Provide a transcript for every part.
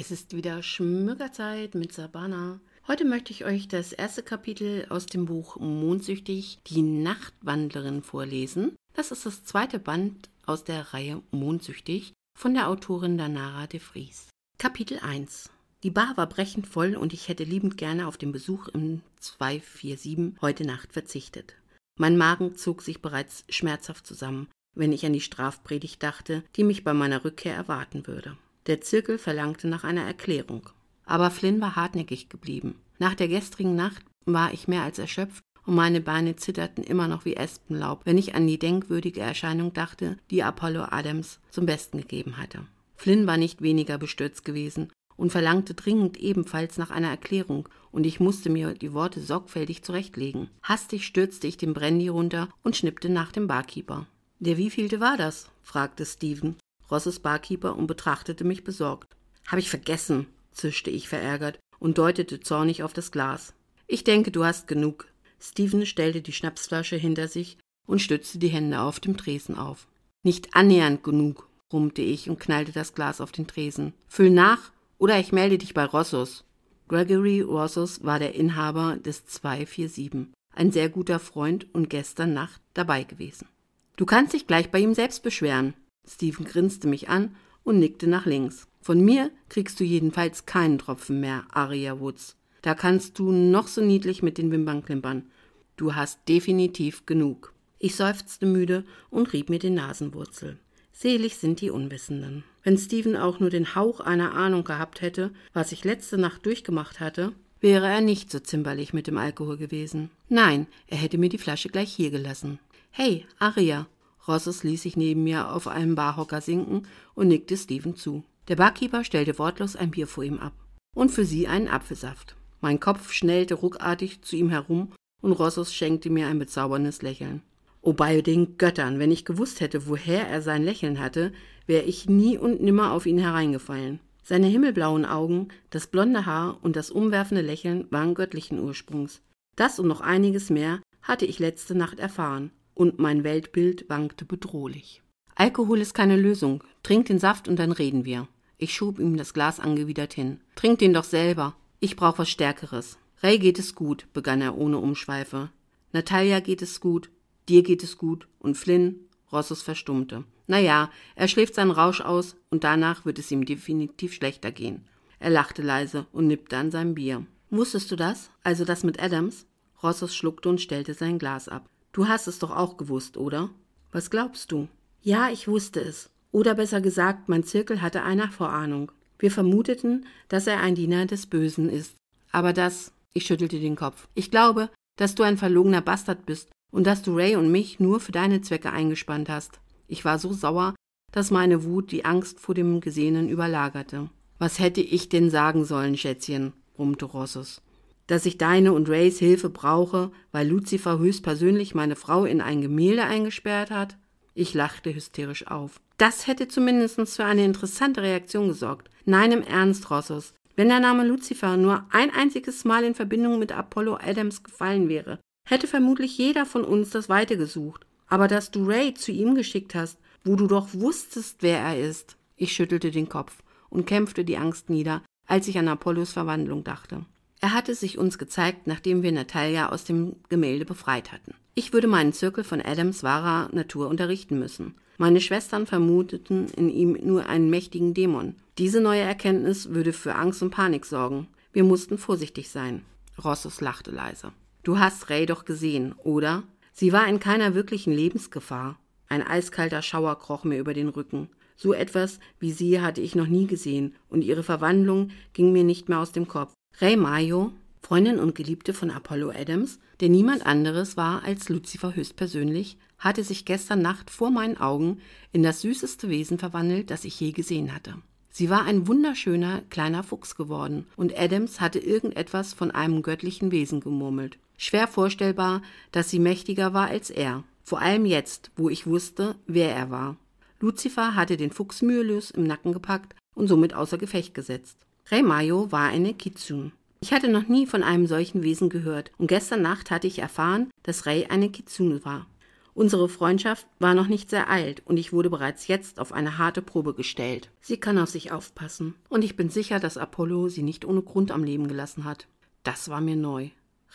Es ist wieder Schmückerzeit mit Sabana. Heute möchte ich euch das erste Kapitel aus dem Buch Mondsüchtig, die Nachtwandlerin vorlesen. Das ist das zweite Band aus der Reihe Mondsüchtig von der Autorin Danara de Vries. Kapitel 1 Die Bar war brechend voll und ich hätte liebend gerne auf den Besuch im 247 heute Nacht verzichtet. Mein Magen zog sich bereits schmerzhaft zusammen, wenn ich an die Strafpredigt dachte, die mich bei meiner Rückkehr erwarten würde. Der Zirkel verlangte nach einer Erklärung. Aber Flynn war hartnäckig geblieben. Nach der gestrigen Nacht war ich mehr als erschöpft und meine Beine zitterten immer noch wie Espenlaub, wenn ich an die denkwürdige Erscheinung dachte, die Apollo Adams zum Besten gegeben hatte. Flynn war nicht weniger bestürzt gewesen und verlangte dringend ebenfalls nach einer Erklärung, und ich musste mir die Worte sorgfältig zurechtlegen. Hastig stürzte ich den Brandy runter und schnippte nach dem Barkeeper. Der wievielte war das? fragte Stephen, Rosses Barkeeper, und betrachtete mich besorgt. Hab ich vergessen, zischte ich verärgert und deutete zornig auf das Glas. Ich denke, du hast genug. Stephen stellte die Schnapsflasche hinter sich und stützte die Hände auf dem Tresen auf. Nicht annähernd genug, brummte ich und knallte das Glas auf den Tresen. Füll nach, oder ich melde dich bei Rossos. Gregory Rossos war der Inhaber des 247, ein sehr guter Freund und gestern Nacht dabei gewesen. Du kannst dich gleich bei ihm selbst beschweren. Stephen grinste mich an und nickte nach links. Von mir kriegst du jedenfalls keinen Tropfen mehr, Aria Woods. Da kannst du noch so niedlich mit den Wimpern klimpern. Du hast definitiv genug. Ich seufzte müde und rieb mir die Nasenwurzel. Selig sind die Unwissenden. Wenn Stephen auch nur den Hauch einer Ahnung gehabt hätte, was ich letzte Nacht durchgemacht hatte, wäre er nicht so zimperlich mit dem Alkohol gewesen. Nein, er hätte mir die Flasche gleich hier gelassen. Hey, Aria, Rosses ließ sich neben mir auf einem Barhocker sinken und nickte Steven zu. Der Barkeeper stellte wortlos ein Bier vor ihm ab. Und für sie einen Apfelsaft. Mein Kopf schnellte ruckartig zu ihm herum und Rossos schenkte mir ein bezauberndes Lächeln. O bei den Göttern, wenn ich gewusst hätte, woher er sein Lächeln hatte, wäre ich nie und nimmer auf ihn hereingefallen. Seine himmelblauen Augen, das blonde Haar und das umwerfende Lächeln waren göttlichen Ursprungs. Das und noch einiges mehr hatte ich letzte Nacht erfahren und mein Weltbild wankte bedrohlich. Alkohol ist keine Lösung. Trink den Saft und dann reden wir. Ich schob ihm das Glas angewidert hin. Trink den doch selber. Ich brauch was Stärkeres. Ray geht es gut, begann er ohne Umschweife. Natalia geht es gut, dir geht es gut und Flynn, Rossos verstummte. Na ja, er schläft seinen Rausch aus und danach wird es ihm definitiv schlechter gehen. Er lachte leise und nippte an seinem Bier. Wusstest du das? Also das mit Adams? Rossos schluckte und stellte sein Glas ab. Du hast es doch auch gewusst, oder? Was glaubst du? Ja, ich wusste es. Oder besser gesagt, mein Zirkel hatte eine Vorahnung. Wir vermuteten, dass er ein Diener des Bösen ist. Aber das, ich schüttelte den Kopf. Ich glaube, dass du ein verlogener Bastard bist und dass du Ray und mich nur für deine Zwecke eingespannt hast. Ich war so sauer, dass meine Wut die Angst vor dem Gesehenen überlagerte. Was hätte ich denn sagen sollen, Schätzchen? brummte Rossus dass ich deine und Rays Hilfe brauche, weil Lucifer höchstpersönlich meine Frau in ein Gemälde eingesperrt hat? Ich lachte hysterisch auf. Das hätte zumindest für eine interessante Reaktion gesorgt. Nein, im Ernst, Rossos. Wenn der Name Lucifer nur ein einziges Mal in Verbindung mit Apollo Adams gefallen wäre, hätte vermutlich jeder von uns das Weite gesucht. Aber dass du Ray zu ihm geschickt hast, wo du doch wusstest, wer er ist. Ich schüttelte den Kopf und kämpfte die Angst nieder, als ich an Apollos Verwandlung dachte. Er hatte sich uns gezeigt, nachdem wir Natalia aus dem Gemälde befreit hatten. Ich würde meinen Zirkel von Adams wahrer Natur unterrichten müssen. Meine Schwestern vermuteten in ihm nur einen mächtigen Dämon. Diese neue Erkenntnis würde für Angst und Panik sorgen. Wir mussten vorsichtig sein. Rossus lachte leise. Du hast Ray doch gesehen, oder? Sie war in keiner wirklichen Lebensgefahr. Ein eiskalter Schauer kroch mir über den Rücken. So etwas wie sie hatte ich noch nie gesehen, und ihre Verwandlung ging mir nicht mehr aus dem Kopf. Ray Mayo, Freundin und Geliebte von Apollo Adams, der niemand anderes war als Lucifer höchstpersönlich, hatte sich gestern Nacht vor meinen Augen in das süßeste Wesen verwandelt, das ich je gesehen hatte. Sie war ein wunderschöner kleiner Fuchs geworden, und Adams hatte irgendetwas von einem göttlichen Wesen gemurmelt. Schwer vorstellbar, dass sie mächtiger war als er, vor allem jetzt, wo ich wusste, wer er war. Lucifer hatte den Fuchs mühelos im Nacken gepackt und somit außer Gefecht gesetzt. Reimayo war eine Kitsune. Ich hatte noch nie von einem solchen Wesen gehört und gestern Nacht hatte ich erfahren, dass Rei eine Kitsune war. Unsere Freundschaft war noch nicht sehr alt und ich wurde bereits jetzt auf eine harte Probe gestellt. Sie kann auf sich aufpassen und ich bin sicher, dass Apollo sie nicht ohne Grund am Leben gelassen hat. Das war mir neu.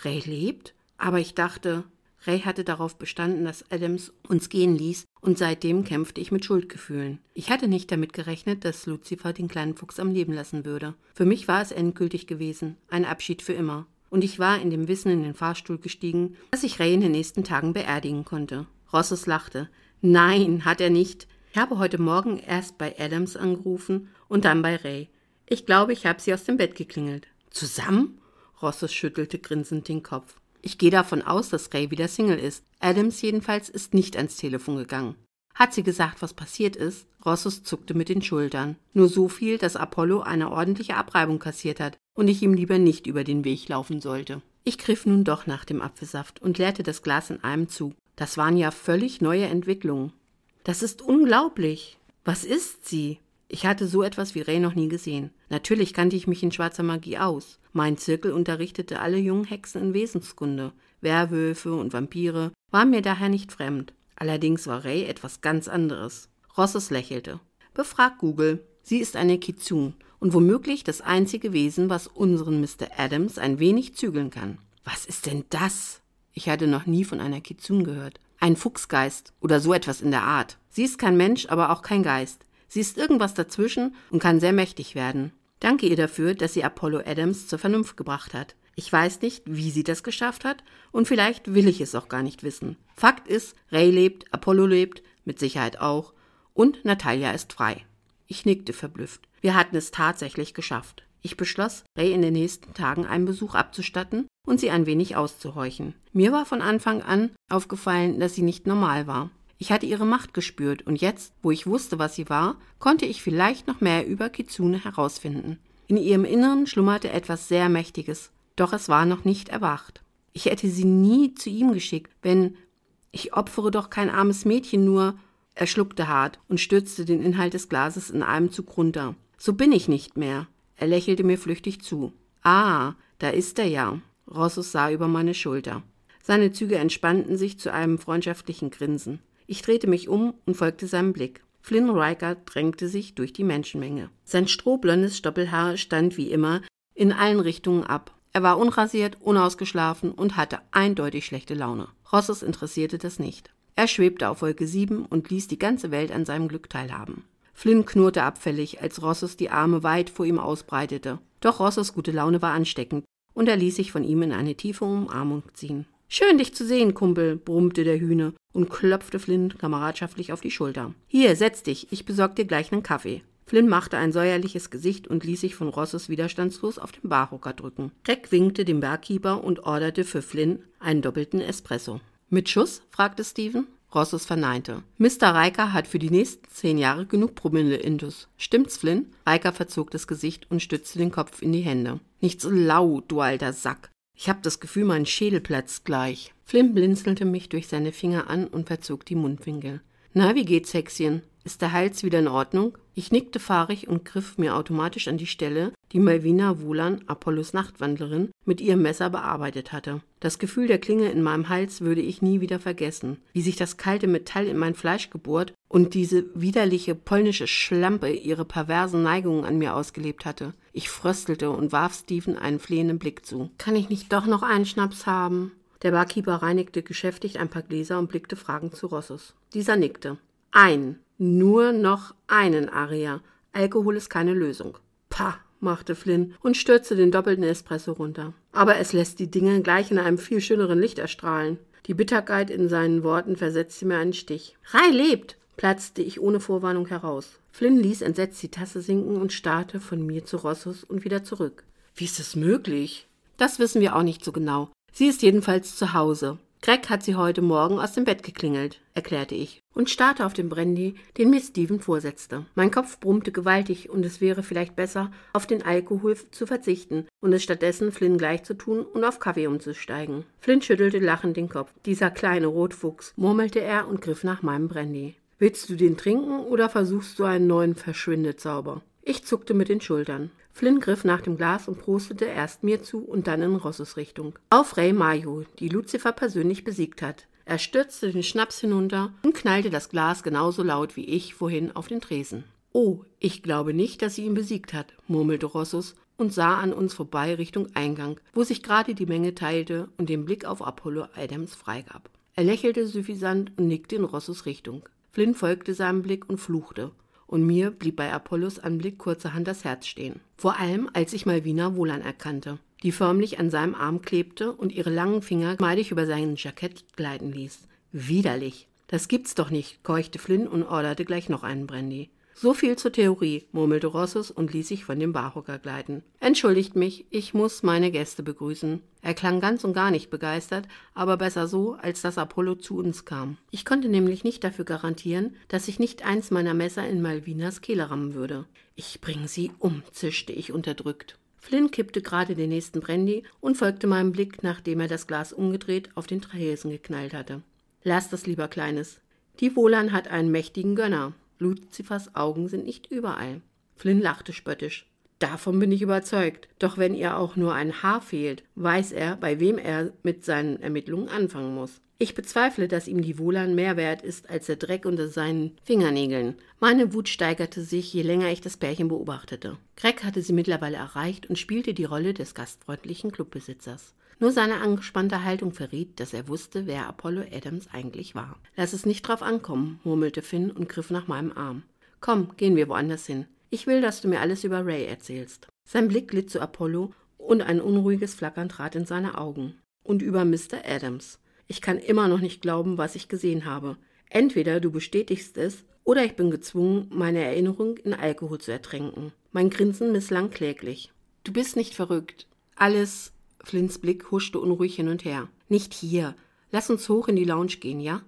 Ray lebt? Aber ich dachte, Ray hatte darauf bestanden, dass Adams uns gehen ließ, und seitdem kämpfte ich mit Schuldgefühlen. Ich hatte nicht damit gerechnet, dass Lucifer den kleinen Fuchs am Leben lassen würde. Für mich war es endgültig gewesen, ein Abschied für immer. Und ich war in dem Wissen in den Fahrstuhl gestiegen, dass ich Ray in den nächsten Tagen beerdigen konnte. Rosses lachte. Nein, hat er nicht. Ich habe heute Morgen erst bei Adams angerufen und dann bei Ray. Ich glaube, ich habe sie aus dem Bett geklingelt. Zusammen? Rosses schüttelte grinsend den Kopf. Ich gehe davon aus, dass Ray wieder Single ist. Adams jedenfalls ist nicht ans Telefon gegangen. Hat sie gesagt, was passiert ist? Rossus zuckte mit den Schultern. Nur so viel, dass Apollo eine ordentliche Abreibung kassiert hat und ich ihm lieber nicht über den Weg laufen sollte. Ich griff nun doch nach dem Apfelsaft und leerte das Glas in einem Zug. Das waren ja völlig neue Entwicklungen. Das ist unglaublich. Was ist sie? Ich hatte so etwas wie Ray noch nie gesehen. Natürlich kannte ich mich in schwarzer Magie aus. Mein Zirkel unterrichtete alle jungen Hexen in Wesenskunde. Werwölfe und Vampire waren mir daher nicht fremd. Allerdings war Ray etwas ganz anderes. Rosses lächelte. Befrag Google. Sie ist eine Kitsune und womöglich das einzige Wesen, was unseren Mr. Adams ein wenig zügeln kann. Was ist denn das? Ich hatte noch nie von einer Kitsune gehört. Ein Fuchsgeist oder so etwas in der Art. Sie ist kein Mensch, aber auch kein Geist. Sie ist irgendwas dazwischen und kann sehr mächtig werden. Danke ihr dafür, dass sie Apollo Adams zur Vernunft gebracht hat. Ich weiß nicht, wie sie das geschafft hat, und vielleicht will ich es auch gar nicht wissen. Fakt ist, Ray lebt, Apollo lebt, mit Sicherheit auch, und Natalia ist frei. Ich nickte verblüfft. Wir hatten es tatsächlich geschafft. Ich beschloss, Ray in den nächsten Tagen einen Besuch abzustatten und sie ein wenig auszuhorchen. Mir war von Anfang an aufgefallen, dass sie nicht normal war. Ich hatte ihre Macht gespürt und jetzt, wo ich wusste, was sie war, konnte ich vielleicht noch mehr über Kitsune herausfinden. In ihrem Inneren schlummerte etwas sehr Mächtiges, doch es war noch nicht erwacht. Ich hätte sie nie zu ihm geschickt, wenn ich opfere doch kein armes Mädchen nur. Er schluckte hart und stürzte den Inhalt des Glases in einem Zug runter. So bin ich nicht mehr. Er lächelte mir flüchtig zu. Ah, da ist er ja. Rossus sah über meine Schulter. Seine Züge entspannten sich zu einem freundschaftlichen Grinsen. Ich drehte mich um und folgte seinem Blick. Flynn Riker drängte sich durch die Menschenmenge. Sein strohblondes Stoppelhaar stand wie immer in allen Richtungen ab. Er war unrasiert, unausgeschlafen und hatte eindeutig schlechte Laune. Rosses interessierte das nicht. Er schwebte auf Wolke 7 und ließ die ganze Welt an seinem Glück teilhaben. Flynn knurrte abfällig, als Rosses die Arme weit vor ihm ausbreitete. Doch Rosses gute Laune war ansteckend und er ließ sich von ihm in eine tiefe Umarmung ziehen. Schön, dich zu sehen, Kumpel, brummte der Hühne und klopfte Flynn kameradschaftlich auf die Schulter. Hier, setz dich, ich besorg dir gleich nen Kaffee. Flynn machte ein säuerliches Gesicht und ließ sich von Rosses widerstandslos auf den Barhocker drücken. Craig winkte dem Barkeeper und orderte für Flynn einen doppelten Espresso. Mit Schuss? fragte Steven. Rosses verneinte. Mr. Riker hat für die nächsten zehn Jahre genug Promille Indus. Stimmt's, Flynn? Riker verzog das Gesicht und stützte den Kopf in die Hände. Nicht so laut, du alter Sack. Ich hab das Gefühl, mein Schädel platzt gleich. Flynn blinzelte mich durch seine Finger an und verzog die Mundwinkel. Na, wie geht's, Hexchen? Ist der Hals wieder in Ordnung? Ich nickte fahrig und griff mir automatisch an die Stelle, die Malvina Wohlan, Apollos Nachtwandlerin, mit ihrem Messer bearbeitet hatte. Das Gefühl der Klinge in meinem Hals würde ich nie wieder vergessen, wie sich das kalte Metall in mein Fleisch gebohrt und diese widerliche polnische Schlampe ihre perversen Neigungen an mir ausgelebt hatte. Ich fröstelte und warf Stephen einen flehenden Blick zu. Kann ich nicht doch noch einen Schnaps haben? Der Barkeeper reinigte geschäftig ein paar Gläser und blickte fragend zu Rossus. Dieser nickte. Ein, nur noch einen, Aria. Alkohol ist keine Lösung. Pah, machte Flynn und stürzte den doppelten Espresso runter. Aber es lässt die Dinge gleich in einem viel schöneren Licht erstrahlen. Die Bitterkeit in seinen Worten versetzte mir einen Stich. Rai lebt! platzte ich ohne Vorwarnung heraus. Flynn ließ entsetzt die Tasse sinken und starrte von mir zu Rossus und wieder zurück. Wie ist es möglich? Das wissen wir auch nicht so genau. Sie ist jedenfalls zu Hause. Greg hat sie heute Morgen aus dem Bett geklingelt, erklärte ich und starrte auf den Brandy, den mir Steven vorsetzte. Mein Kopf brummte gewaltig und es wäre vielleicht besser, auf den Alkohol zu verzichten und es stattdessen Flynn gleich zu tun und auf Kaffee umzusteigen. Flynn schüttelte lachend den Kopf. Dieser kleine Rotfuchs, murmelte er und griff nach meinem Brandy. Willst du den trinken oder versuchst du einen neuen Verschwindezauber? Ich zuckte mit den Schultern. Flynn griff nach dem Glas und prostete erst mir zu und dann in Rosses Richtung. Auf Ray Mayo, die Lucifer persönlich besiegt hat. Er stürzte den Schnaps hinunter und knallte das Glas genauso laut wie ich vorhin auf den Tresen. Oh, ich glaube nicht, dass sie ihn besiegt hat, murmelte Rossus und sah an uns vorbei Richtung Eingang, wo sich gerade die Menge teilte und den Blick auf Apollo Adams freigab. Er lächelte suffisant und nickte in Rossus Richtung. Flynn folgte seinem Blick und fluchte. Und mir blieb bei Apollos Anblick kurzerhand das Herz stehen. Vor allem, als ich Malvina Wohlan erkannte, die förmlich an seinem Arm klebte und ihre langen Finger geschmeidig über sein Jackett gleiten ließ. Widerlich. Das gibt's doch nicht, keuchte Flynn und orderte gleich noch einen Brandy. So viel zur Theorie, murmelte Rossus und ließ sich von dem Barhocker gleiten. Entschuldigt mich, ich muss meine Gäste begrüßen. Er klang ganz und gar nicht begeistert, aber besser so, als dass Apollo zu uns kam. Ich konnte nämlich nicht dafür garantieren, dass ich nicht eins meiner Messer in Malvinas Kehle rammen würde. Ich bringe sie um, zischte ich unterdrückt. Flynn kippte gerade den nächsten Brandy und folgte meinem Blick, nachdem er das Glas umgedreht auf den Tresen geknallt hatte. Lass das lieber, Kleines. Die Wohlan hat einen mächtigen Gönner. Luzifers Augen sind nicht überall. Flynn lachte spöttisch. Davon bin ich überzeugt. Doch wenn ihr auch nur ein Haar fehlt, weiß er, bei wem er mit seinen Ermittlungen anfangen muss. Ich bezweifle, dass ihm die Wohlan mehr wert ist als der Dreck unter seinen Fingernägeln. Meine Wut steigerte sich, je länger ich das Pärchen beobachtete. Greg hatte sie mittlerweile erreicht und spielte die Rolle des gastfreundlichen Clubbesitzers. Nur seine angespannte Haltung verriet, dass er wusste, wer Apollo Adams eigentlich war. Lass es nicht drauf ankommen, murmelte Finn und griff nach meinem Arm. Komm, gehen wir woanders hin. Ich will, dass du mir alles über Ray erzählst. Sein Blick glitt zu Apollo und ein unruhiges Flackern trat in seine Augen. Und über Mr. Adams. Ich kann immer noch nicht glauben, was ich gesehen habe. Entweder du bestätigst es, oder ich bin gezwungen, meine Erinnerung in Alkohol zu ertränken. Mein Grinsen misslang kläglich. Du bist nicht verrückt. Alles Flints Blick huschte unruhig hin und her. Nicht hier. Lass uns hoch in die Lounge gehen, ja?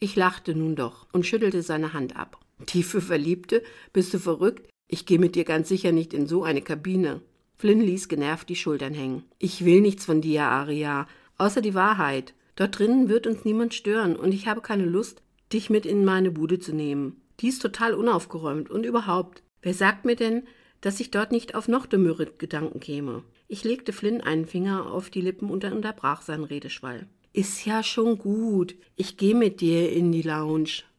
Ich lachte nun doch und schüttelte seine Hand ab. Tiefe Verliebte? Bist du verrückt? Ich gehe mit dir ganz sicher nicht in so eine Kabine. Flynn ließ genervt die Schultern hängen. Ich will nichts von dir, Aria, außer die Wahrheit. Dort drinnen wird uns niemand stören und ich habe keine Lust, dich mit in meine Bude zu nehmen. Die ist total unaufgeräumt und überhaupt. Wer sagt mir denn, dass ich dort nicht auf noch dümmere Gedanken käme? Ich legte Flynn einen Finger auf die Lippen und unterbrach seinen Redeschwall. Ist ja schon gut. Ich gehe mit dir in die Lounge.